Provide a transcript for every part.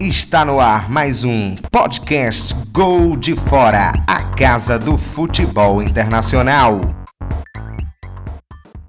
Está no ar mais um podcast Gol de Fora, a casa do futebol internacional.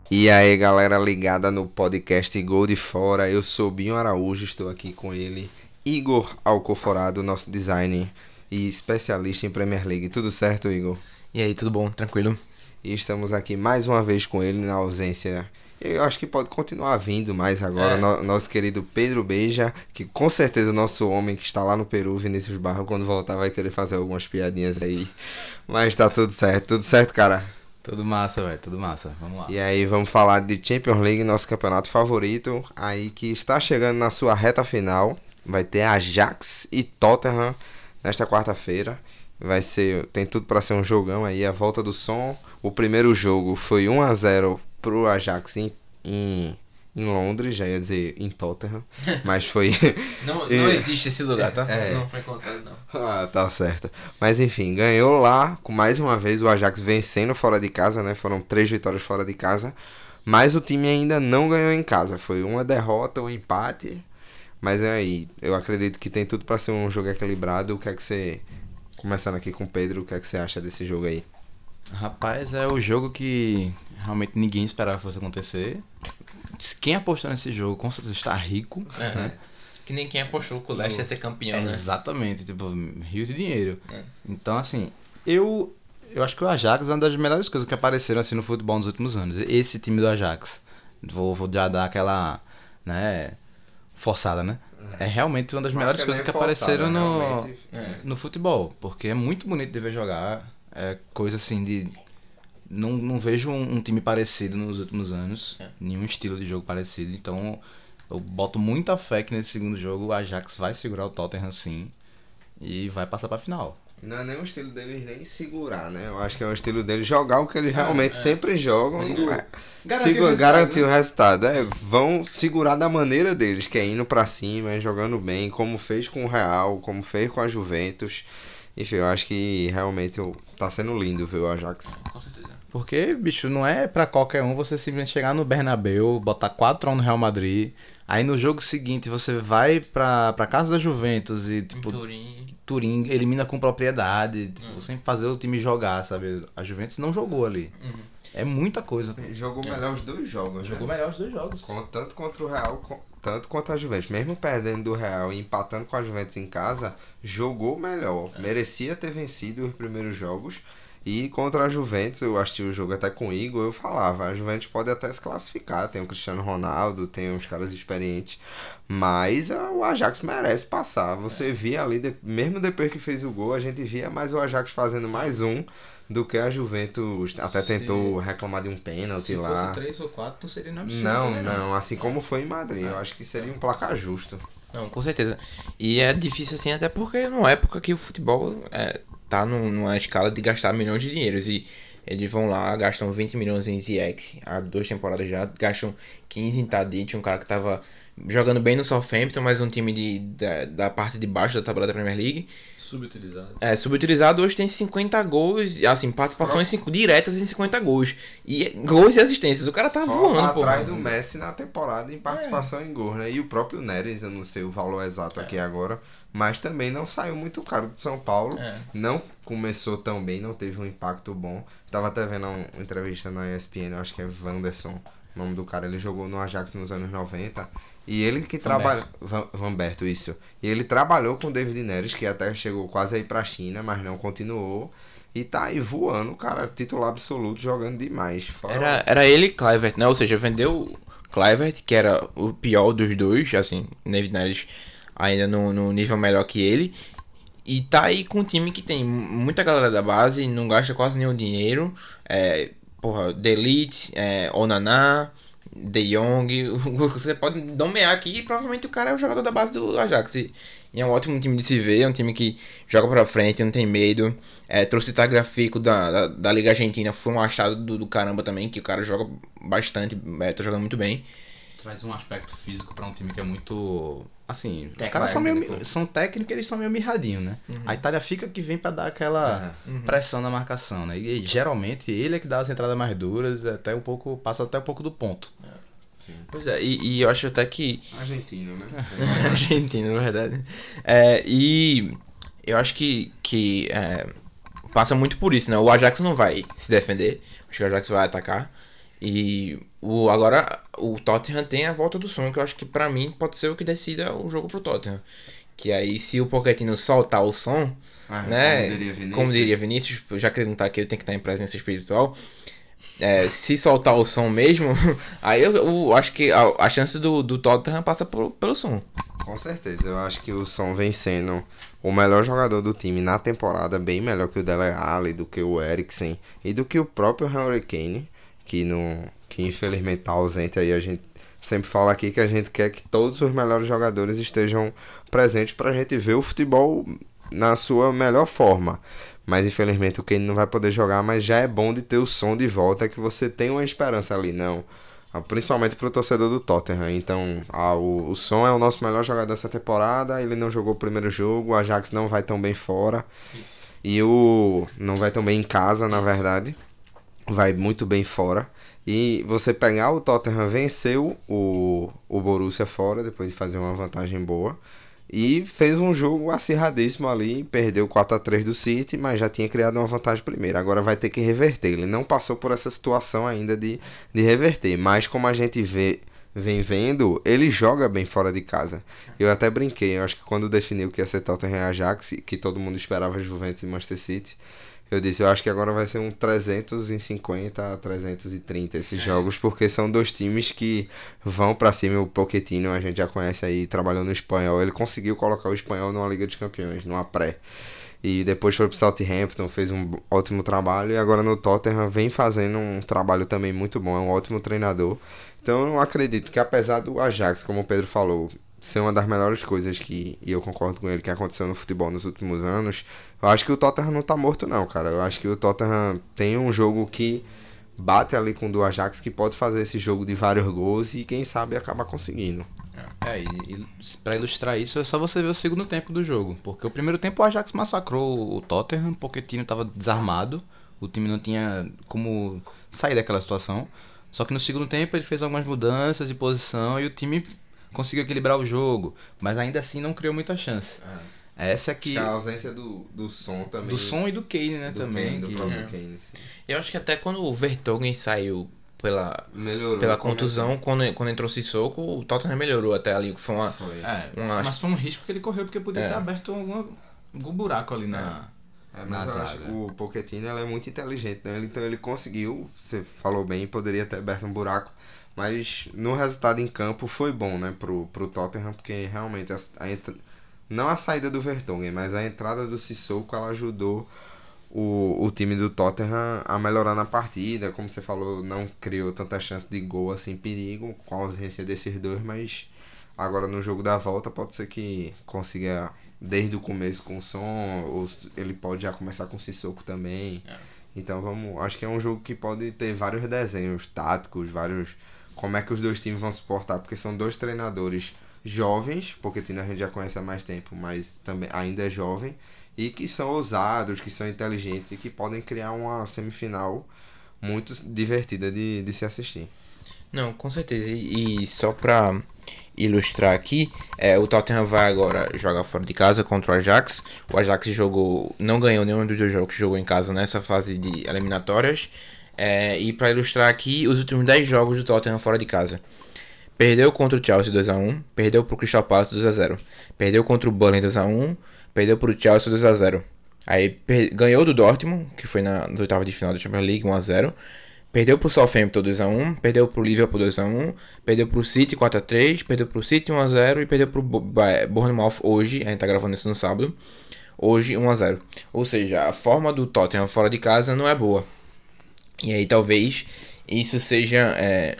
E aí, galera ligada no podcast Gol de Fora, eu sou Binho Araújo, estou aqui com ele, Igor Alcoforado, nosso designer e especialista em Premier League. Tudo certo, Igor? E aí, tudo bom? Tranquilo? E estamos aqui mais uma vez com ele na ausência eu acho que pode continuar vindo mais agora. É. No, nosso querido Pedro Beija, que com certeza nosso homem que está lá no Peru, Vinícius Barro, quando voltar vai querer fazer algumas piadinhas aí. Mas tá tudo certo. Tudo certo, cara? Tudo massa, velho. Tudo massa. Vamos lá. E aí, vamos falar de Champions League, nosso campeonato favorito. Aí que está chegando na sua reta final. Vai ter Ajax e Tottenham nesta quarta-feira. Vai ser, tem tudo para ser um jogão aí, a volta do som. O primeiro jogo foi 1 a 0 pro Ajax em, em, em Londres, já ia dizer em Tottenham, mas foi. não, não existe esse lugar, tá? É. Não foi encontrado, não. Ah, tá certo. Mas enfim, ganhou lá, com mais uma vez o Ajax vencendo fora de casa, né? Foram três vitórias fora de casa. Mas o time ainda não ganhou em casa. Foi uma derrota, um empate. Mas é aí, eu acredito que tem tudo para ser um jogo equilibrado. O que é que você. Começando aqui com o Pedro, o que é que você acha desse jogo aí? Rapaz, é o jogo que realmente ninguém esperava que fosse acontecer. Quem apostou nesse jogo com certeza está rico. É, né? Que nem quem apostou que o Leste ia ser campeão, é, né? Exatamente, tipo, rio de dinheiro. É. Então, assim, eu eu acho que o Ajax é uma das melhores coisas que apareceram assim no futebol nos últimos anos. Esse time do Ajax. Vou, vou já dar aquela, né, forçada, né? É realmente uma das melhores coisas que forçada, apareceram no, é. no futebol. Porque é muito bonito de ver jogar. É coisa assim de. Não, não vejo um, um time parecido nos últimos anos. É. Nenhum estilo de jogo parecido. Então eu boto muita fé que nesse segundo jogo o Ajax vai segurar o Tottenham sim. E vai passar pra final. Não é nem o estilo deles nem segurar, né? Eu acho que é o estilo deles jogar o que eles é, realmente é. sempre jogam. É. Garantir, o, garantir né? o resultado. É, vão segurar da maneira deles, que é indo pra cima, jogando bem, como fez com o Real, como fez com a Juventus. Enfim, eu acho que realmente tá sendo lindo ver o Ajax. Com certeza. Porque, bicho, não é para qualquer um você simplesmente chegar no Bernabéu, botar 4 x no Real Madrid, aí no jogo seguinte você vai pra, pra casa da Juventus e, tipo, Turim. Turim elimina com propriedade, tipo, uhum. sem fazer o time jogar, sabe? A Juventus não jogou ali. Uhum. É muita coisa. Jogou melhor os dois jogos. Jogou né? melhor os dois jogos. Tanto contra o Real tanto quanto a Juventus. Mesmo perdendo do Real e empatando com a Juventus em casa, jogou melhor. É. Merecia ter vencido os primeiros jogos. E contra a Juventus, eu assisti o jogo até com o Igor, eu falava, a Juventus pode até se classificar, tem o Cristiano Ronaldo, tem uns caras experientes, mas o Ajax merece passar. Você é. via ali, mesmo depois que fez o gol, a gente via mais o Ajax fazendo mais um do que a Juventus até tentou reclamar de um pênalti lá. Se fosse 3 ou 4, não seria absurdo. Não, né, não, assim como foi em Madrid. Eu acho que seria um placar justo. Não, com certeza. E é difícil assim, até porque numa época que o futebol é, tá numa escala de gastar milhões de dinheiros. E eles vão lá, gastam 20 milhões em Ziyech, há duas temporadas já, gastam 15 em Tadic, um cara que tava jogando bem no Southampton, mas um time de, da, da parte de baixo da tabela da Premier League. Subutilizado. É, subutilizado hoje tem 50 gols, assim, participações cinco, diretas em 50 gols. E gols e assistências. O cara tá Só voando, pô. atrás do Messi na temporada em participação é. em gols, né? E o próprio Neres, eu não sei o valor exato é. aqui agora, mas também não saiu muito caro do São Paulo. É. Não começou tão bem, não teve um impacto bom. Tava até vendo uma entrevista na ESPN, acho que é Wanderson, o nome do cara. Ele jogou no Ajax nos anos 90 e ele que trabalha. Vamberto, isso. E ele trabalhou com o David Neres, que até chegou quase aí pra China, mas não continuou. E tá aí voando, cara, titular absoluto, jogando demais. Era, era ele e Clivert, né? Ou seja, vendeu Clivert, que era o pior dos dois, assim, David Neres ainda no, no nível melhor que ele. E tá aí com um time que tem muita galera da base, não gasta quase nenhum dinheiro. É, porra, Delete, é, Onaná. De Jong, você pode nomear aqui e provavelmente o cara é o jogador da base do Ajax. E, é um ótimo time de se ver, é um time que joga pra frente, não tem medo. É, trouxe o da, da, da, Liga Argentina, foi um achado do, do, caramba também, que o cara joga bastante, é, tá jogando muito bem. Traz um aspecto físico para um time que é muito. Assim, os caras são, meio, são técnicos eles são meio mirradinhos, né? Uhum. A Itália fica que vem para dar aquela uhum. pressão na marcação, né? E, geralmente ele é que dá as entradas mais duras, até um pouco. passa até um pouco do ponto. É. Sim. Pois é, e, e, eu acho até que. Argentino, né? Argentino, na verdade. É, e eu acho que, que é, passa muito por isso, né? O Ajax não vai se defender, acho que o Ajax vai atacar. E o, agora o Tottenham tem a volta do som, que eu acho que para mim pode ser o que decida o jogo pro Tottenham. Que aí se o Pochettino soltar o som, ah, né? Como diria Vinícius, como diria Vinícius já que ele não tá aqui, ele tem que estar em presença espiritual. É, se soltar o som mesmo, aí eu, eu acho que a, a, chance do, do Tottenham passa por, pelo som. Com certeza, eu acho que o som vem sendo o melhor jogador do time na temporada, bem melhor que o Dele Alli, do que o Eriksen e do que o próprio Harry Kane, que, não, que infelizmente está ausente aí. A gente sempre fala aqui que a gente quer que todos os melhores jogadores estejam presentes para a gente ver o futebol na sua melhor forma. Mas infelizmente o Kane não vai poder jogar, mas já é bom de ter o som de volta, que você tem uma esperança ali, não. Ah, principalmente para o torcedor do Tottenham. Então, ah, o, o Som é o nosso melhor jogador dessa temporada. Ele não jogou o primeiro jogo. O Ajax não vai tão bem fora. E o. Não vai tão bem em casa, na verdade. Vai muito bem fora. E você pegar o Tottenham venceu o, o Borussia fora, depois de fazer uma vantagem boa. E fez um jogo acirradíssimo ali, perdeu 4 a 3 do City, mas já tinha criado uma vantagem primeiro. Agora vai ter que reverter. Ele não passou por essa situação ainda de, de reverter, mas como a gente vê, vem vendo, ele joga bem fora de casa. Eu até brinquei, eu acho que quando definiu que ia ser Tottenham Ajax, que todo mundo esperava Juventus e Manchester City, eu disse, eu acho que agora vai ser um 350 a 330 esses é. jogos, porque são dois times que vão para cima. O Pochettino, a gente já conhece aí, trabalhou no espanhol. Ele conseguiu colocar o espanhol numa Liga dos Campeões, numa pré. E depois foi pro Southampton, fez um ótimo trabalho. E agora no Tottenham vem fazendo um trabalho também muito bom. É um ótimo treinador. Então eu acredito que apesar do Ajax, como o Pedro falou, ser uma das melhores coisas que, e eu concordo com ele, que aconteceu no futebol nos últimos anos, eu acho que o Tottenham não tá morto não, cara. Eu acho que o Tottenham tem um jogo que bate ali com o Ajax que pode fazer esse jogo de vários gols e quem sabe acabar conseguindo. É, e, e para ilustrar isso é só você ver o segundo tempo do jogo, porque o primeiro tempo o Ajax massacrou o Tottenham, porque o time tava desarmado, o time não tinha como sair daquela situação. Só que no segundo tempo ele fez algumas mudanças de posição e o time conseguiu equilibrar o jogo, mas ainda assim não criou muita chance. É. Essa aqui. A ausência do, do som também. Do som e do Kane, né? Do também. Kane, do próprio é. Kane. Sim. Eu acho que até quando o Vertogen saiu pela, melhorou, pela contusão, quando, quando entrou Sissoko, o Tottenham melhorou até ali. Foi uma. Foi. É, uma... Mas foi um risco que ele correu, porque podia é. ter aberto algum, algum buraco ali na. É, mas eu acho que o Pochettino é muito inteligente, né? Então ele conseguiu, você falou bem, poderia ter aberto um buraco, mas no resultado em campo foi bom, né, pro, pro Tottenham, porque realmente a, a não a saída do Vertonghen, mas a entrada do Sissoko, ela ajudou o, o time do Tottenham a melhorar na partida. Como você falou, não criou tanta chance de gol assim, perigo, com a ausência desses dois, mas agora no jogo da volta pode ser que consiga desde o começo com o som, ou ele pode já começar com o Sissoko também. É. Então vamos, acho que é um jogo que pode ter vários desenhos táticos, vários como é que os dois times vão se portar, porque são dois treinadores jovens, porque a gente já conhece há mais tempo, mas também ainda é jovem, e que são ousados, que são inteligentes e que podem criar uma semifinal muito divertida de, de se assistir. Não, com certeza. E, e só para ilustrar aqui, é, o Tottenham vai agora jogar fora de casa contra o Ajax. O Ajax jogou, não ganhou nenhum dos dois jogos que jogou em casa nessa fase de eliminatórias. É, e para ilustrar aqui, os últimos 10 jogos do Tottenham fora de casa. Perdeu contra o Chelsea 2x1, perdeu pro Crystal Palace 2x0. Perdeu contra o Burnley 2x1, perdeu pro Chelsea 2x0. Aí ganhou do Dortmund, que foi na, nas oitavas de final da Champions League 1x0. Perdeu pro Southampton 2x1, perdeu pro Liverpool 2x1, perdeu pro City 4x3, perdeu pro City 1x0 e perdeu pro Bournemouth hoje, a gente tá gravando isso no sábado, hoje 1x0. Ou seja, a forma do Tottenham fora de casa não é boa. E aí talvez isso seja é,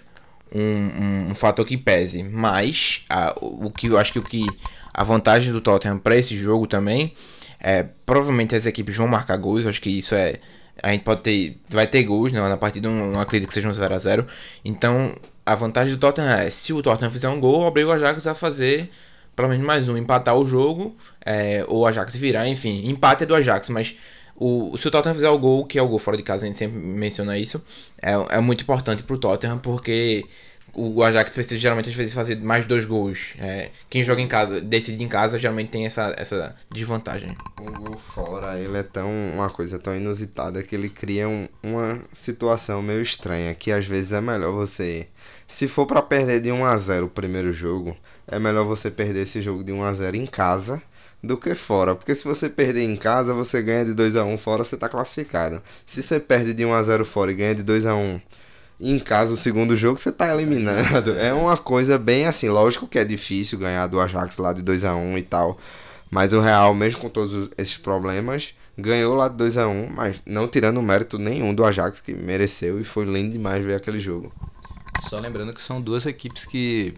um, um, um, fator que pese. Mas a, o que eu acho que o que a vantagem do Tottenham para esse jogo também é provavelmente as equipes vão marcar gols. Acho que isso é a gente pode ter vai ter gols né, na partida, não acredito que seja um 0 a 0 Então a vantagem do Tottenham é se o Tottenham fizer um gol, obriga o Ajax a fazer pelo menos mais um, empatar o jogo é, ou o Ajax virar, enfim, empate é do Ajax, mas o, se o Tottenham fizer o gol, que é o gol fora de casa, a gente sempre menciona isso, é, é muito importante pro Tottenham, porque o Ajax precisa geralmente às vezes fazer mais dois gols. É, quem joga em casa, decide em casa, geralmente tem essa, essa desvantagem. Um gol fora, ele é tão uma coisa tão inusitada que ele cria um, uma situação meio estranha, que às vezes é melhor você, se for para perder de 1 a 0 o primeiro jogo, é melhor você perder esse jogo de 1 a 0 em casa do que fora. Porque se você perder em casa, você ganha de 2 a 1 fora, você está classificado. Se você perde de 1 a 0 fora e ganha de 2 a 1 em casa o segundo jogo, você tá eliminado. É uma coisa bem assim, lógico que é difícil ganhar do Ajax lá de 2 a 1 e tal. Mas o Real, mesmo com todos esses problemas, ganhou lá de 2 a 1 mas não tirando mérito nenhum do Ajax, que mereceu e foi lindo demais ver aquele jogo. Só lembrando que são duas equipes que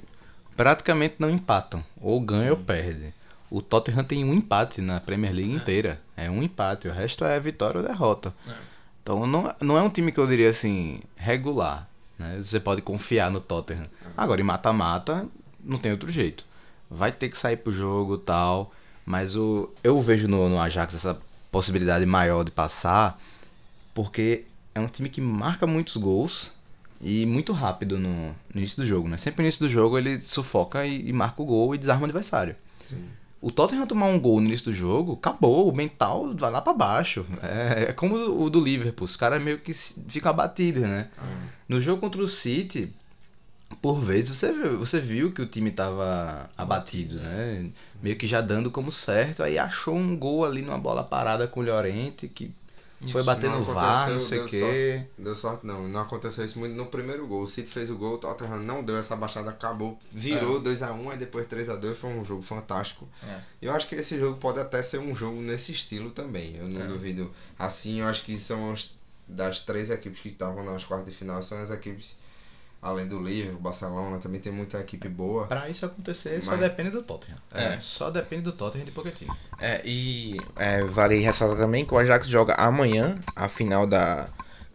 praticamente não empatam, ou ganha Sim. ou perde. O Tottenham tem um empate na Premier League é. inteira. É um empate, o resto é vitória ou derrota. É. Então não, não é um time que eu diria assim, regular. Né? Você pode confiar no Tottenham. Agora, em mata-mata, não tem outro jeito. Vai ter que sair pro jogo tal. Mas o, eu vejo no, no Ajax essa possibilidade maior de passar. Porque é um time que marca muitos gols e muito rápido no, no início do jogo. Né? Sempre no início do jogo ele sufoca e, e marca o gol e desarma o adversário. Sim. O Tottenham tomar um gol no início do jogo, acabou, o mental vai lá para baixo. É, é, como o do Liverpool, os caras meio que ficam abatidos, né? Uhum. No jogo contra o City, por vezes você viu, você viu que o time tava abatido, né? Meio que já dando como certo, aí achou um gol ali numa bola parada com o Llorente, que foi bater no VAR, não sei o quê. Sorte, deu sorte, não. Não aconteceu isso muito no primeiro gol. O City fez o gol, o Tottenham não deu essa baixada, acabou. Virou é. 2x1, um, aí depois 3x2. Foi um jogo fantástico. É. Eu acho que esse jogo pode até ser um jogo nesse estilo também. Eu não é. duvido. Assim, eu acho que são as, das três equipes que estavam nas quartas de final, são as equipes além do Liverpool, Barcelona, também tem muita equipe boa. Para isso acontecer, mas... só depende do Tottenham. É. Só depende do Tottenham de Pochettino. É, e é, vale ressaltar também que o Ajax joga amanhã a final da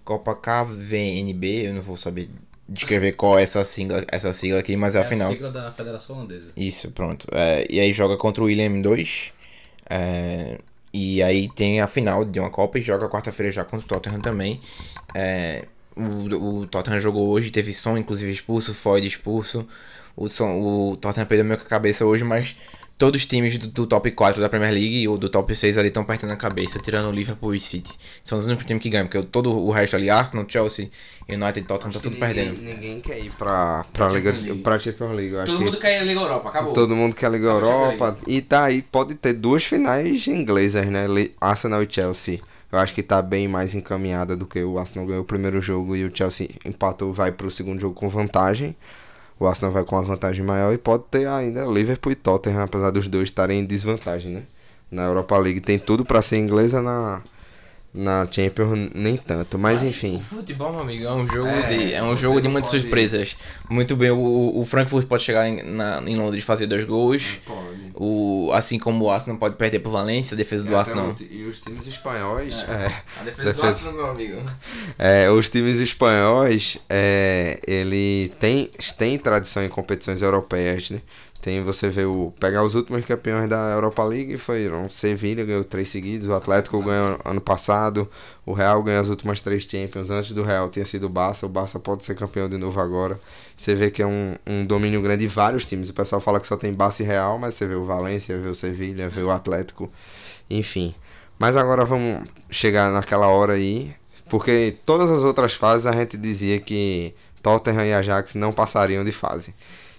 Copa KVNB, eu não vou saber descrever qual é essa sigla, essa sigla aqui, mas é, é a final. É a sigla da Federação Holandesa. Isso, pronto. É, e aí joga contra o William 2. É, e aí tem a final de uma Copa e joga quarta-feira já contra o Tottenham também. É, o, o Tottenham jogou hoje, teve som, inclusive expulso, Floyd expulso. O, som, o Tottenham perdeu meio com a cabeça hoje, mas todos os times do, do, top 4 da Premier League ou do top 6 ali estão apertando a cabeça, tirando o Liverpool e City. São os únicos times que ganham, porque todo o resto ali, Arsenal, Chelsea, United e Tottenham, tá tudo ninguém, perdendo. Ninguém quer ir pra, pra, Liga, League. pra Champions League. Eu todo mundo que... quer ir Liga Europa, acabou. Todo mundo quer a Liga Europa. E tá aí, pode ter duas finais inglesas, né? Arsenal e Chelsea. Eu acho que tá bem mais encaminhada do que o Arsenal ganhou o primeiro jogo e o Chelsea empatou, vai pro segundo jogo com vantagem. O Arsenal vai com uma vantagem maior e pode ter ainda Liverpool e Tottenham, apesar dos dois estarem em desvantagem, né? Na Europa League tem tudo para ser inglesa na na Champions nem tanto, mas enfim. O futebol, meu amigo, é um jogo é, de é um jogo de muitas pode... surpresas. Muito bem, o, o Frankfurt pode chegar em, na, em Londres e fazer dois gols. O assim como o Arsenal pode perder pro Valência, a defesa do é, Arsenal. E os times espanhóis, é. é a defesa, defesa, do Arsenal, meu amigo. É, os times espanhóis, é, ele tem tem tradição em competições europeias, né? Tem você vê o. Pegar os últimos campeões da Europa League foram Sevilha, ganhou três seguidos, o Atlético ganhou ano passado, o Real ganhou as últimas três Champions. Antes do Real tinha sido o Barça, o Barça pode ser campeão de novo agora. Você vê que é um, um domínio grande de vários times. O pessoal fala que só tem Barça e Real, mas você vê o Valência, vê o Sevilha, vê o Atlético, enfim. Mas agora vamos chegar naquela hora aí, porque todas as outras fases a gente dizia que Tottenham e Ajax não passariam de fase.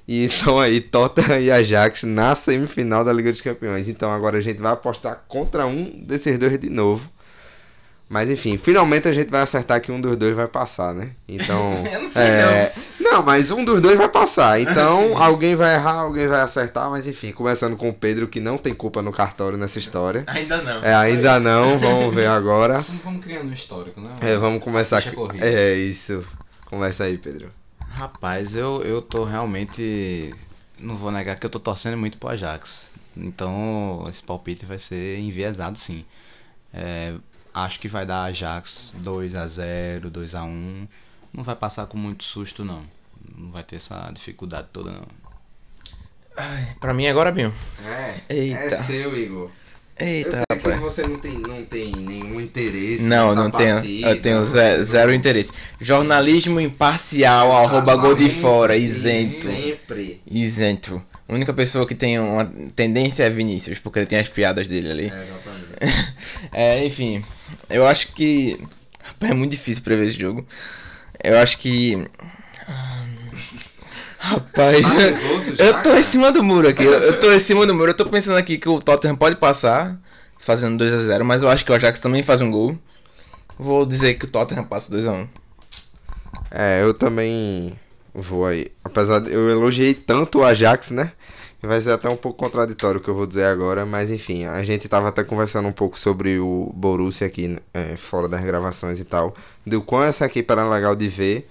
E então aí, Tottenham e Ajax na semifinal da Liga dos Campeões. Então agora a gente vai apostar contra um desses dois de novo. Mas enfim, finalmente a gente vai acertar que um dos dois vai passar, né? Então. Eu não sei é... não. não. mas um dos dois vai passar. Então alguém vai errar, alguém vai acertar, mas enfim, começando com o Pedro, que não tem culpa no cartório nessa história. Ainda não. É, ainda não, vamos ver agora. Vamos criando um histórico, né? É, vamos começar aqui. É isso. Começa aí, Pedro. Rapaz, eu, eu tô realmente. Não vou negar que eu tô torcendo muito pro Ajax. Então, esse palpite vai ser enviesado sim. É, acho que vai dar Ajax 2 a 0 2 a 1 Não vai passar com muito susto, não. Não vai ter essa dificuldade toda, não. Ai, pra mim agora, Binho. É, Eita. é seu, Igor. Eita, eu que você não tem, não tem nenhum interesse. Não, não tenho. Eu tenho zero, zero interesse. Jornalismo imparcial, ah, arroba gol de fora, isento. Sempre. Isento. A única pessoa que tem uma tendência é Vinícius, porque ele tem as piadas dele ali. É, exatamente. é, enfim. Eu acho que. É muito difícil prever esse jogo. Eu acho que. Rapaz, eu tô em cima do muro aqui. Eu tô em cima do muro. Eu tô pensando aqui que o Tottenham pode passar, fazendo 2x0, mas eu acho que o Ajax também faz um gol. Vou dizer que o Tottenham passa 2x1. É, eu também vou aí. Apesar de eu elogiei tanto o Ajax, né? Vai ser até um pouco contraditório o que eu vou dizer agora, mas enfim, a gente tava até conversando um pouco sobre o Borussia aqui, é, fora das gravações e tal, do quão essa equipe era legal de ver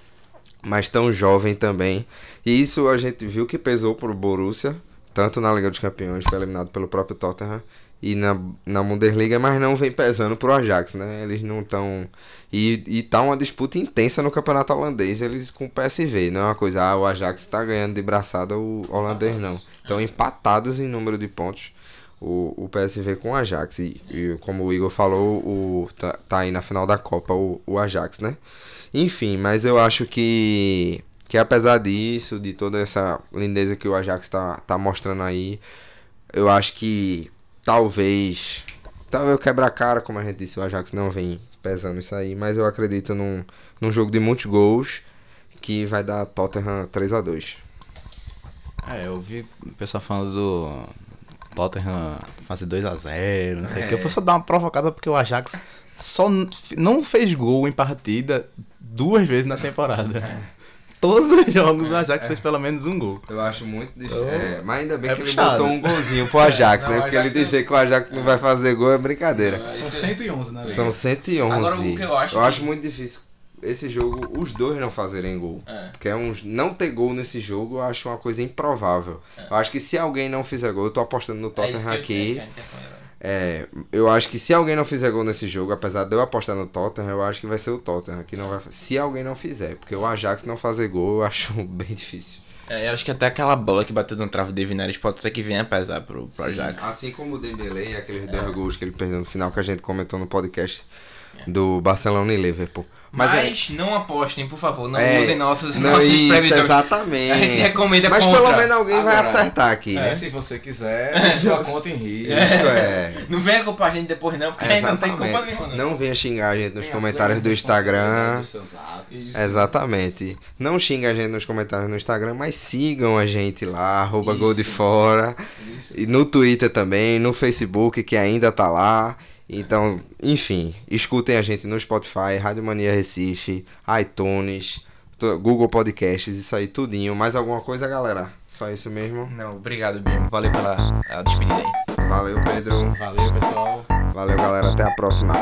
mas tão jovem também. E isso a gente viu que pesou pro Borussia, tanto na Liga dos Campeões, foi eliminado pelo próprio Tottenham, e na, na Bundesliga, mas não vem pesando pro Ajax, né? Eles não estão. E, e tá uma disputa intensa no campeonato holandês, eles com o PSV. Não é uma coisa, ah, o Ajax tá ganhando de braçada o holandês, não. Estão empatados em número de pontos o, o PSV com o Ajax. E, e como o Igor falou, o, tá, tá aí na final da Copa o, o Ajax, né? Enfim, mas eu acho que, que apesar disso, de toda essa lindeza que o Ajax tá, tá mostrando aí, eu acho que talvez. Talvez quebrar a cara, como a gente disse, o Ajax não vem pesando isso aí, mas eu acredito num, num jogo de muitos gols que vai dar Tottenham 3 a 2 É, eu vi o pessoal falando do Tottenham fazer 2 a 0 não sei o é. que. Eu vou só dar uma provocada porque o Ajax só não fez gol em partida duas vezes na temporada. É. Todos os jogos o Ajax é. fez pelo menos um gol. Eu acho muito difícil. Então, é, mas ainda bem é que puxado. ele botou um golzinho pro Ajax, não, né? Porque ele dizer que o Ajax não vai fazer gol é brincadeira. São 111, né? São 111. Agora, o que eu acho, eu que... acho muito difícil esse jogo, os dois não fazerem gol. É. Porque é um, não ter gol nesse jogo eu acho uma coisa improvável. É. Eu acho que se alguém não fizer gol, eu tô apostando no Tottenham aqui. É, eu acho que se alguém não fizer gol nesse jogo, apesar de eu apostar no Tottenham, eu acho que vai ser o Tottenham que não vai. Se alguém não fizer, porque o Ajax não fazer gol, eu acho bem difícil. É, eu acho que até aquela bola que bateu no travo de Vineres pode ser que venha pesar pro, pro Sim, Ajax. Assim como o Dembele e aqueles dois gols que ele perdeu no final que a gente comentou no podcast do Barcelona e Liverpool. Mas, Mas é... não apostem, por favor, não é... usem nossas, não, nossas isso, previsões. Exatamente. A gente recomenda Mas contra. pelo menos alguém Agora, vai acertar aqui. É, né? se você quiser, sua conta em risco. É. Não venha culpar a gente depois não, porque não tem culpa nenhuma. Não venha xingar a gente nos tem comentários do Instagram. Exatamente. Não xinga a gente nos comentários no Instagram, mas sigam a gente lá, arroba Gol de Fora. E no Twitter também, no Facebook, que ainda tá lá. Então, enfim, escutem a gente no Spotify, Rádio Mania Recife, iTunes, Google Podcasts, isso aí tudinho. Mais alguma coisa, galera? Só isso mesmo? Não, obrigado, Bimo. Valeu pela despedida aí. Valeu, Pedro. Valeu, pessoal. Valeu, galera. Até a próxima.